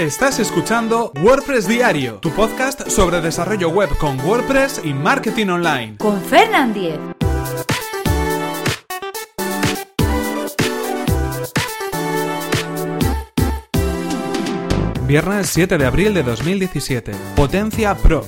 Estás escuchando WordPress Diario, tu podcast sobre desarrollo web con WordPress y marketing online. Con Fernand Diez. Viernes 7 de abril de 2017. Potencia Pro.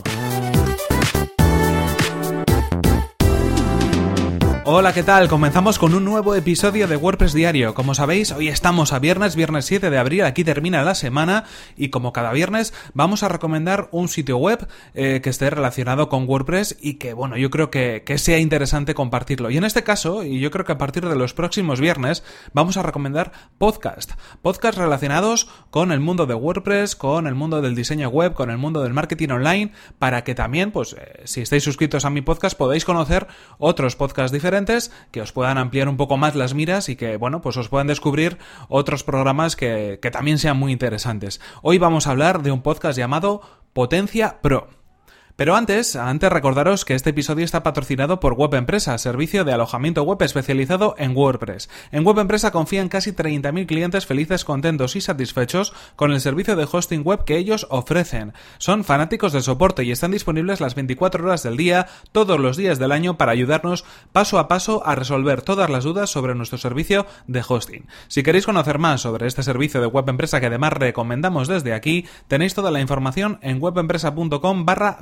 Hola, ¿qué tal? Comenzamos con un nuevo episodio de WordPress Diario. Como sabéis, hoy estamos a viernes, viernes 7 de abril, aquí termina la semana y como cada viernes vamos a recomendar un sitio web eh, que esté relacionado con WordPress y que, bueno, yo creo que, que, sea interesante compartirlo. Y en este caso, y yo creo que a partir de los próximos viernes, vamos a recomendar podcast. Podcast relacionados con el mundo de WordPress, con el mundo del diseño web, con el mundo del marketing online, para que también, pues, eh, si estáis suscritos a mi podcast, podáis conocer otros podcasts diferentes que os puedan ampliar un poco más las miras y que, bueno, pues os puedan descubrir otros programas que, que también sean muy interesantes. Hoy vamos a hablar de un podcast llamado Potencia Pro. Pero antes, antes recordaros que este episodio está patrocinado por Web Empresa, servicio de alojamiento web especializado en WordPress. En Web Empresa confían casi 30.000 clientes felices, contentos y satisfechos con el servicio de hosting web que ellos ofrecen. Son fanáticos del soporte y están disponibles las 24 horas del día, todos los días del año para ayudarnos paso a paso a resolver todas las dudas sobre nuestro servicio de hosting. Si queréis conocer más sobre este servicio de Web Empresa que además recomendamos desde aquí, tenéis toda la información en webempresa.com barra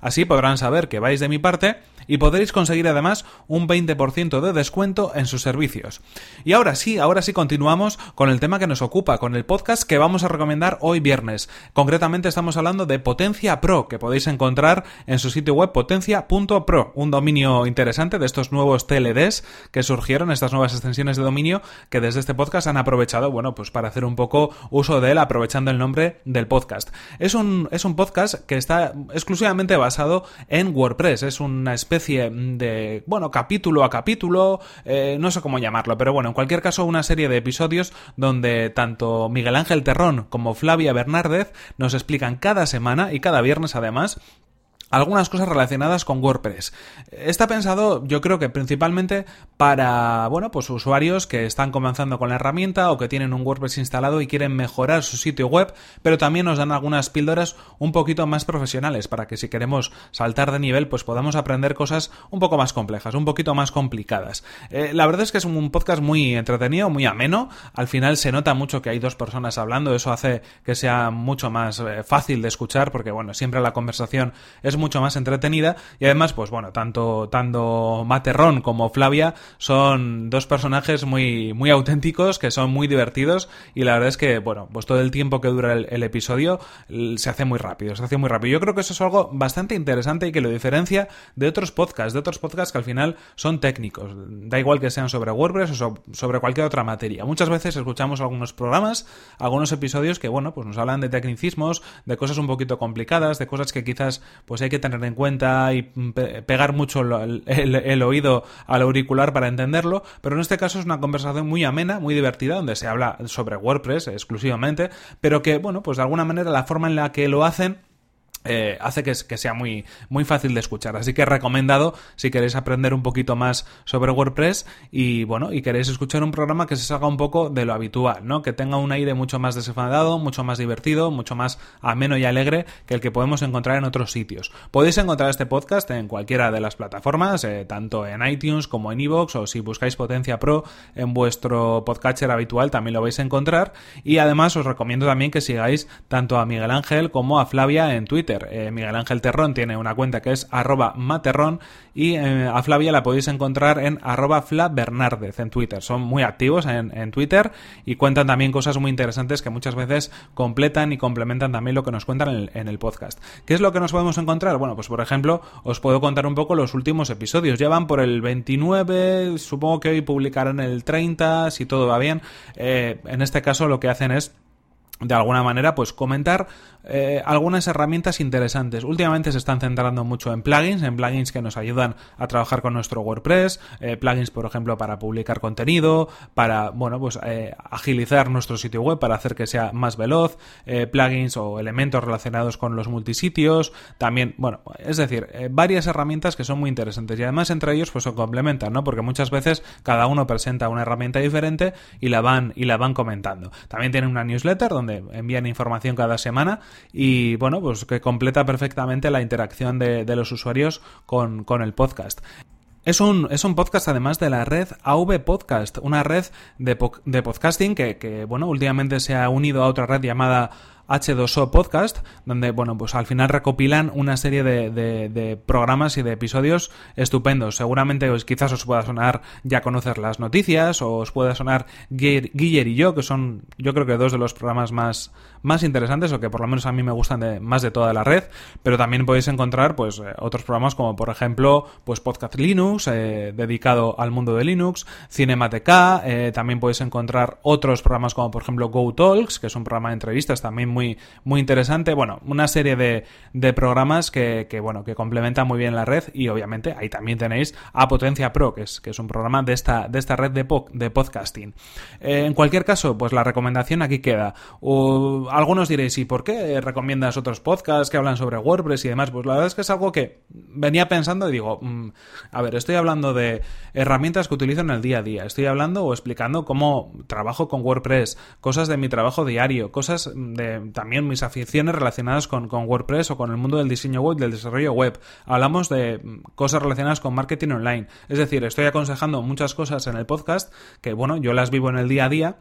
Así podrán saber que vais de mi parte y podréis conseguir además un 20% de descuento en sus servicios. Y ahora sí, ahora sí continuamos con el tema que nos ocupa, con el podcast que vamos a recomendar hoy viernes. Concretamente estamos hablando de Potencia Pro, que podéis encontrar en su sitio web potencia.pro, un dominio interesante de estos nuevos TLDs que surgieron, estas nuevas extensiones de dominio que desde este podcast han aprovechado, bueno, pues para hacer un poco uso de él, aprovechando el nombre del podcast. Es un, es un podcast que está exclusivamente basado en WordPress, es una especie especie de, bueno, capítulo a capítulo, eh, no sé cómo llamarlo, pero bueno, en cualquier caso una serie de episodios donde tanto Miguel Ángel Terrón como Flavia Bernárdez nos explican cada semana y cada viernes además algunas cosas relacionadas con WordPress. Está pensado, yo creo que principalmente para, bueno, pues usuarios que están comenzando con la herramienta o que tienen un WordPress instalado y quieren mejorar su sitio web, pero también nos dan algunas píldoras un poquito más profesionales para que si queremos saltar de nivel, pues podamos aprender cosas un poco más complejas, un poquito más complicadas. Eh, la verdad es que es un podcast muy entretenido, muy ameno. Al final se nota mucho que hay dos personas hablando, eso hace que sea mucho más eh, fácil de escuchar porque, bueno, siempre la conversación es muy mucho más entretenida y además, pues bueno, tanto, tanto Materrón como Flavia son dos personajes muy, muy auténticos, que son muy divertidos y la verdad es que, bueno, pues todo el tiempo que dura el, episodio se hace muy rápido, se hace muy rápido. Yo creo que eso es algo bastante interesante y que lo diferencia de otros podcasts, de otros podcasts que al final son técnicos. Da igual que sean sobre WordPress o sobre cualquier otra materia. Muchas veces escuchamos algunos programas, algunos episodios que, bueno, pues nos hablan de tecnicismos, de cosas un poquito complicadas, de cosas que quizás pues hay que tener en cuenta y pegar mucho el, oído al auricular para entenderlo, pero en este caso es una conversación muy amena, muy divertida, donde se habla sobre WordPress exclusivamente, pero que, bueno, pues de alguna manera la forma en la que lo hacen eh, hace que, sea muy, muy fácil de escuchar. Así que recomendado si queréis aprender un poquito más sobre WordPress y bueno, y queréis escuchar un programa que se salga un poco de lo habitual, ¿no? Que tenga un aire mucho más desenfadado, mucho más divertido, mucho más ameno y alegre que el que podemos encontrar en otros sitios. Podéis encontrar este podcast en cualquiera de las plataformas, eh, tanto en iTunes como en iVoox, o si buscáis Potencia Pro en vuestro podcatcher habitual también lo vais a encontrar. Y además os recomiendo también que sigáis tanto a Miguel Ángel como a Flavia en Twitter eh, Miguel Ángel Terrón tiene una cuenta que es arroba materrón y eh, a Flavia la podéis encontrar en arroba flabernárdez en Twitter. Son muy activos en, Twitter y cuentan también cosas muy interesantes que muchas veces completan y complementan también lo que nos cuentan en el, podcast. ¿Qué es lo que nos podemos encontrar? Bueno, pues por ejemplo, os puedo contar un poco los últimos episodios. Ya van por el 29, supongo que hoy publicarán el 30, si todo va bien. Eh, en este caso lo que hacen es de alguna manera, pues comentar eh, algunas herramientas interesantes. Últimamente se están centrando mucho en plugins, en plugins que nos ayudan a trabajar con nuestro WordPress, eh, plugins, por ejemplo, para publicar contenido, para, bueno, pues eh, agilizar nuestro sitio web, para hacer que sea más veloz, plugins o elementos relacionados con los multisitios, también, bueno, es decir, varias herramientas que son muy interesantes y además entre ellos pues se complementan, ¿no? Porque muchas veces cada uno presenta una herramienta diferente y la van y la van comentando. También tienen una newsletter donde donde envían información cada semana y bueno, pues que completa perfectamente la interacción de, los usuarios con, con el podcast. Es un, es un podcast además de la red AV Podcast, una red de, de podcasting que, que, bueno, últimamente se ha unido a otra red llamada H2O Podcast, donde, bueno, pues al final recopilan una serie de, de, programas y de episodios estupendos. Seguramente, pues, quizás os pueda sonar ya conocer las noticias, o os pueda sonar Guiller y yo, que son, yo creo que dos de los programas más, más interesantes, o que por lo menos a mí me gustan de, más de toda la red, pero también podéis encontrar, pues, eh, otros programas como, por ejemplo, pues Podcast Linux, eh, dedicado al mundo de Linux, Cinemateca, eh, también podéis encontrar otros programas como, por ejemplo, Go Talks, que es un programa de entrevistas también muy, muy interesante. Bueno, una serie de, de programas que, que, bueno, que complementan muy bien la red y obviamente ahí también tenéis a Potencia Pro, que es, que es un programa de esta, de esta red de, de podcasting. Eh, en cualquier caso, pues la recomendación aquí queda. algunos diréis, ¿y por qué recomiendas otros podcasts que hablan sobre WordPress y demás? Pues la verdad es que es algo que venía pensando y digo, mm, a ver, estoy hablando de herramientas que utilizo en el día a día, estoy hablando o explicando cómo trabajo con WordPress, cosas de mi trabajo diario, cosas de también mis aficiones relacionadas con, WordPress o con el mundo del diseño web, del desarrollo web. Hablamos de cosas relacionadas con marketing online. Es decir, estoy aconsejando muchas cosas en el podcast que, bueno, yo las vivo en el día a día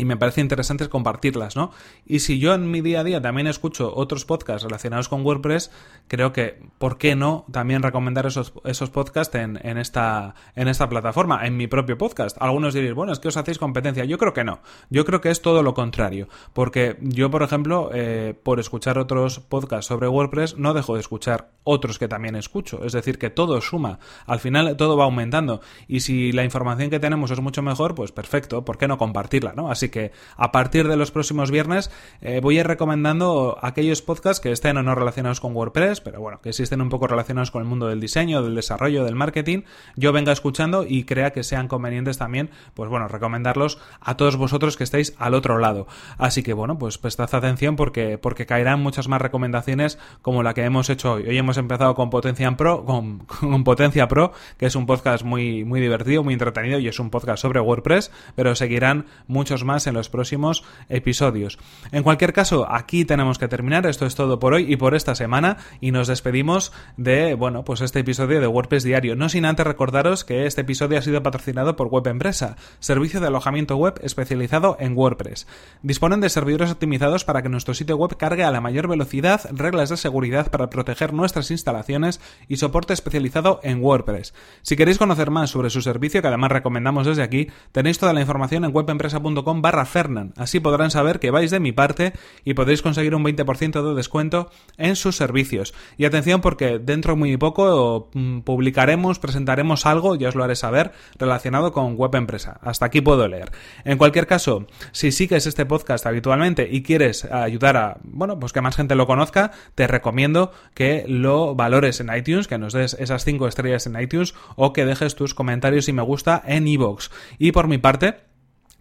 y me parece interesante compartirlas, ¿no? Y si yo en mi día a día también escucho otros podcasts relacionados con WordPress, creo que, ¿por qué no también recomendar esos, esos podcasts en, en, esta, en esta plataforma, en mi propio podcast? Algunos diréis, bueno, es que os hacéis competencia. Yo creo que no. Yo creo que es todo lo contrario. Porque yo, por ejemplo, eh, por escuchar otros podcasts sobre WordPress, no dejo de escuchar otros que también escucho. Es decir, que todo suma. Al final todo va aumentando. Y si la información que tenemos es mucho mejor, pues perfecto. ¿Por qué no compartirla, no? Así que a partir de los próximos viernes eh, voy a ir recomendando aquellos podcasts que estén o no relacionados con WordPress, pero bueno, que existen un poco relacionados con el mundo del diseño, del desarrollo, del marketing, yo venga escuchando y crea que sean convenientes también, pues bueno, recomendarlos a todos vosotros que estéis al otro lado. Así que bueno, pues prestad atención porque, porque caerán muchas más recomendaciones como la que hemos hecho hoy. Hoy hemos empezado con Potencia Pro, con, con Potencia Pro, que es un podcast muy, muy divertido, muy entretenido y es un podcast sobre WordPress, pero seguirán muchos más en los próximos episodios. En cualquier caso, aquí tenemos que terminar. Esto es todo por hoy y por esta semana y nos despedimos de, bueno, pues este episodio de WordPress Diario. No sin antes recordaros que este episodio ha sido patrocinado por Web Empresa, servicio de alojamiento web especializado en WordPress. Disponen de servidores optimizados para que nuestro sitio web cargue a la mayor velocidad, reglas de seguridad para proteger nuestras instalaciones y soporte especializado en WordPress. Si queréis conocer más sobre su servicio, que además recomendamos desde aquí, tenéis toda la información en webempresa.com barra Fernan. Así podrán saber que vais de mi parte y podréis conseguir un 20% de descuento en sus servicios. Y atención porque dentro muy poco mm, publicaremos, presentaremos algo, ya os lo haré saber, relacionado con web empresa. Hasta aquí puedo leer. En cualquier caso, si sigues este podcast habitualmente y quieres ayudar a, bueno, pues que más gente lo conozca, te recomiendo que lo valores en iTunes, que nos des esas 5 estrellas en iTunes o que dejes tus comentarios y me gusta en iVoox. Y por mi parte,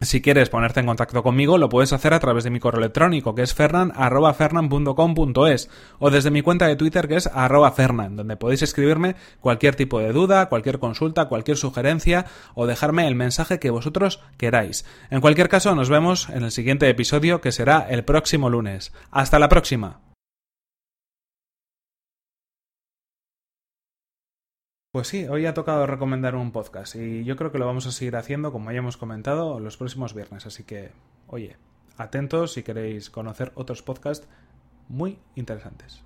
si quieres ponerte en contacto conmigo, lo puedes hacer a través de mi correo electrónico, que es fernan.fernan.com.es, o desde mi cuenta de Twitter, que es fernan, donde podéis escribirme cualquier tipo de duda, cualquier consulta, cualquier sugerencia, o dejarme el mensaje que vosotros queráis. En cualquier caso, nos vemos en el siguiente episodio, que será el próximo lunes. Hasta la próxima. Pues sí, hoy ha tocado recomendar un podcast y yo creo que lo vamos a seguir haciendo, como ya hemos comentado, los próximos viernes. Así que, oye, atentos si queréis conocer otros podcasts muy interesantes.